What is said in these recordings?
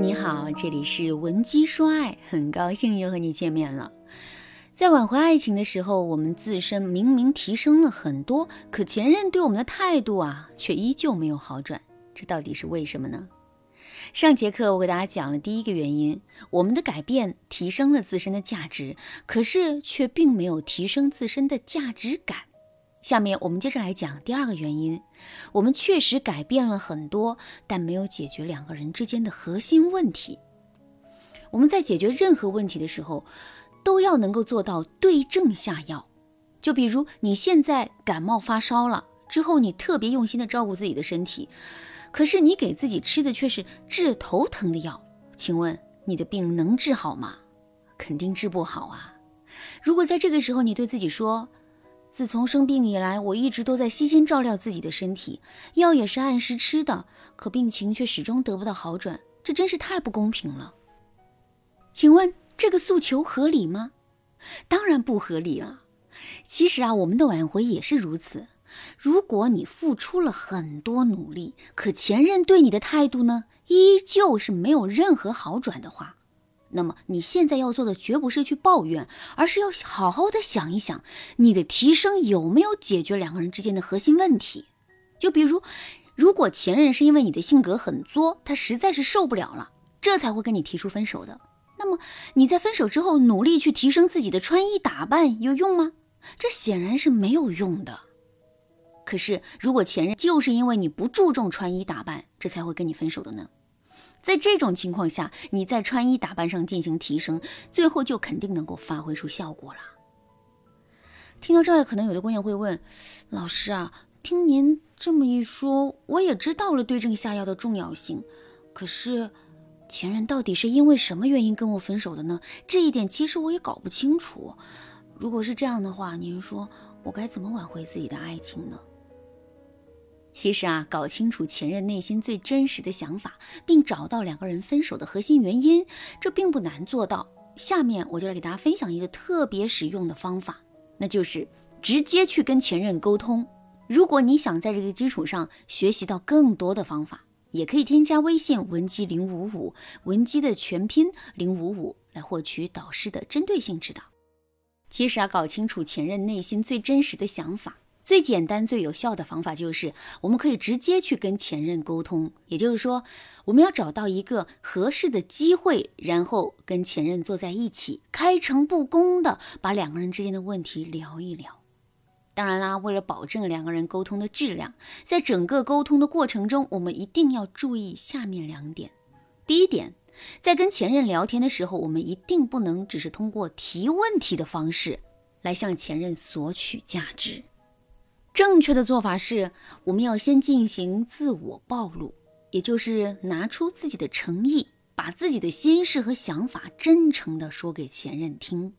你好，这里是文姬说爱，很高兴又和你见面了。在挽回爱情的时候，我们自身明明提升了很多，可前任对我们的态度啊，却依旧没有好转，这到底是为什么呢？上节课我给大家讲了第一个原因，我们的改变提升了自身的价值，可是却并没有提升自身的价值感。下面我们接着来讲第二个原因，我们确实改变了很多，但没有解决两个人之间的核心问题。我们在解决任何问题的时候，都要能够做到对症下药。就比如你现在感冒发烧了之后，你特别用心的照顾自己的身体，可是你给自己吃的却是治头疼的药，请问你的病能治好吗？肯定治不好啊！如果在这个时候你对自己说，自从生病以来，我一直都在悉心照料自己的身体，药也是按时吃的，可病情却始终得不到好转，这真是太不公平了。请问这个诉求合理吗？当然不合理了。其实啊，我们的挽回也是如此。如果你付出了很多努力，可前任对你的态度呢，依旧是没有任何好转的话。那么你现在要做的绝不是去抱怨，而是要好好的想一想，你的提升有没有解决两个人之间的核心问题？就比如，如果前任是因为你的性格很作，他实在是受不了了，这才会跟你提出分手的。那么你在分手之后努力去提升自己的穿衣打扮有用吗？这显然是没有用的。可是如果前任就是因为你不注重穿衣打扮，这才会跟你分手的呢？在这种情况下，你在穿衣打扮上进行提升，最后就肯定能够发挥出效果了。听到这儿，可能有的姑娘会问：“老师啊，听您这么一说，我也知道了对症下药的重要性。可是，前任到底是因为什么原因跟我分手的呢？这一点其实我也搞不清楚。如果是这样的话，您说我该怎么挽回自己的爱情呢？”其实啊，搞清楚前任内心最真实的想法，并找到两个人分手的核心原因，这并不难做到。下面我就来给大家分享一个特别实用的方法，那就是直接去跟前任沟通。如果你想在这个基础上学习到更多的方法，也可以添加微信文姬零五五，文姬的全拼零五五，来获取导师的针对性指导。其实啊，搞清楚前任内心最真实的想法。最简单、最有效的方法就是，我们可以直接去跟前任沟通。也就是说，我们要找到一个合适的机会，然后跟前任坐在一起，开诚布公的把两个人之间的问题聊一聊。当然啦，为了保证两个人沟通的质量，在整个沟通的过程中，我们一定要注意下面两点。第一点，在跟前任聊天的时候，我们一定不能只是通过提问题的方式来向前任索取价值。正确的做法是，我们要先进行自我暴露，也就是拿出自己的诚意，把自己的心事和想法真诚地说给前任听。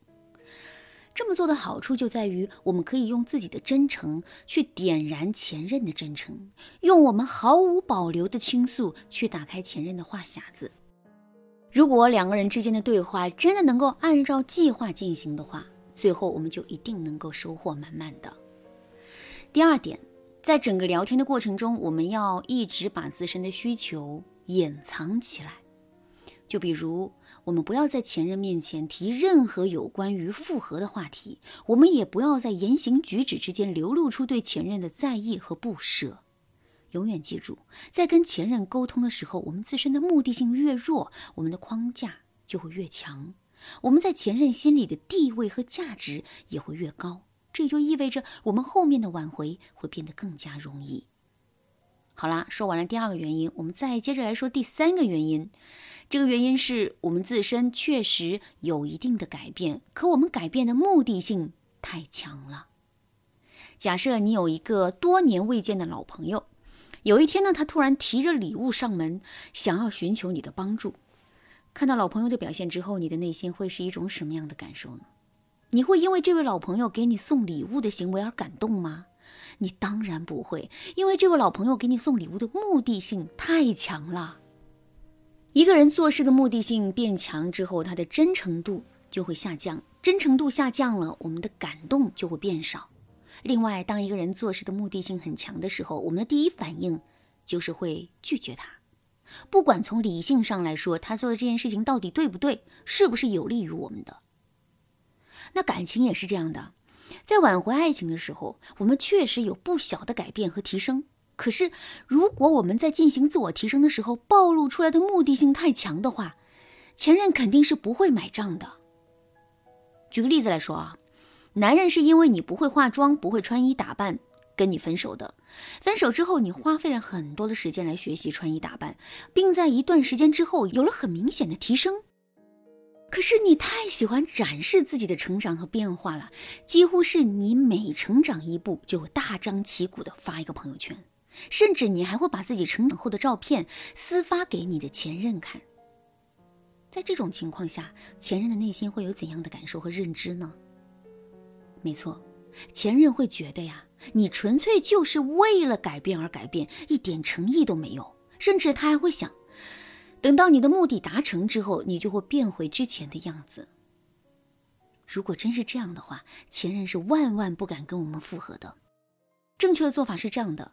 这么做的好处就在于，我们可以用自己的真诚去点燃前任的真诚，用我们毫无保留的倾诉去打开前任的话匣子。如果两个人之间的对话真的能够按照计划进行的话，最后我们就一定能够收获满满的。第二点，在整个聊天的过程中，我们要一直把自身的需求掩藏起来。就比如，我们不要在前任面前提任何有关于复合的话题，我们也不要在言行举止之间流露出对前任的在意和不舍。永远记住，在跟前任沟通的时候，我们自身的目的性越弱，我们的框架就会越强，我们在前任心里的地位和价值也会越高。这就意味着我们后面的挽回会变得更加容易。好啦，说完了第二个原因，我们再接着来说第三个原因。这个原因是我们自身确实有一定的改变，可我们改变的目的性太强了。假设你有一个多年未见的老朋友，有一天呢，他突然提着礼物上门，想要寻求你的帮助。看到老朋友的表现之后，你的内心会是一种什么样的感受呢？你会因为这位老朋友给你送礼物的行为而感动吗？你当然不会，因为这位老朋友给你送礼物的目的性太强了。一个人做事的目的性变强之后，他的真诚度就会下降，真诚度下降了，我们的感动就会变少。另外，当一个人做事的目的性很强的时候，我们的第一反应就是会拒绝他。不管从理性上来说，他做的这件事情到底对不对，是不是有利于我们的？那感情也是这样的，在挽回爱情的时候，我们确实有不小的改变和提升。可是，如果我们在进行自我提升的时候，暴露出来的目的性太强的话，前任肯定是不会买账的。举个例子来说啊，男人是因为你不会化妆、不会穿衣打扮跟你分手的。分手之后，你花费了很多的时间来学习穿衣打扮，并在一段时间之后有了很明显的提升。可是你太喜欢展示自己的成长和变化了，几乎是你每成长一步就大张旗鼓的发一个朋友圈，甚至你还会把自己成长后的照片私发给你的前任看。在这种情况下，前任的内心会有怎样的感受和认知呢？没错，前任会觉得呀，你纯粹就是为了改变而改变，一点诚意都没有，甚至他还会想。等到你的目的达成之后，你就会变回之前的样子。如果真是这样的话，前任是万万不敢跟我们复合的。正确的做法是这样的：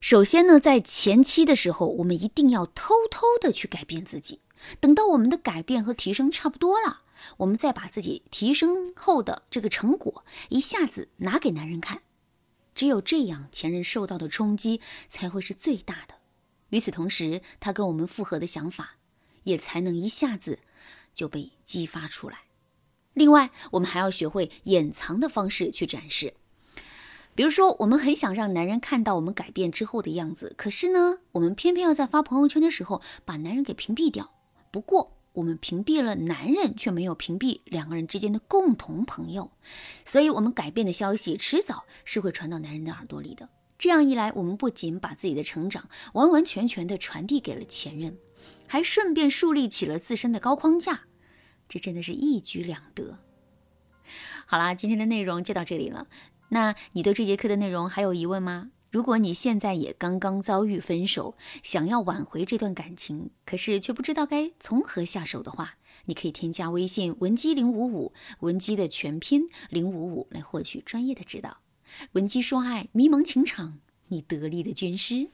首先呢，在前期的时候，我们一定要偷偷的去改变自己。等到我们的改变和提升差不多了，我们再把自己提升后的这个成果一下子拿给男人看。只有这样，前任受到的冲击才会是最大的。与此同时，他跟我们复合的想法也才能一下子就被激发出来。另外，我们还要学会掩藏的方式去展示。比如说，我们很想让男人看到我们改变之后的样子，可是呢，我们偏偏要在发朋友圈的时候把男人给屏蔽掉。不过，我们屏蔽了男人，却没有屏蔽两个人之间的共同朋友，所以，我们改变的消息迟早是会传到男人的耳朵里的。这样一来，我们不仅把自己的成长完完全全的传递给了前任，还顺便树立起了自身的高框架，这真的是一举两得。好啦，今天的内容就到这里了。那你对这节课的内容还有疑问吗？如果你现在也刚刚遭遇分手，想要挽回这段感情，可是却不知道该从何下手的话，你可以添加微信文姬零五五，文姬的全拼零五五来获取专业的指导。闻鸡说爱，迷茫情场，你得力的军师。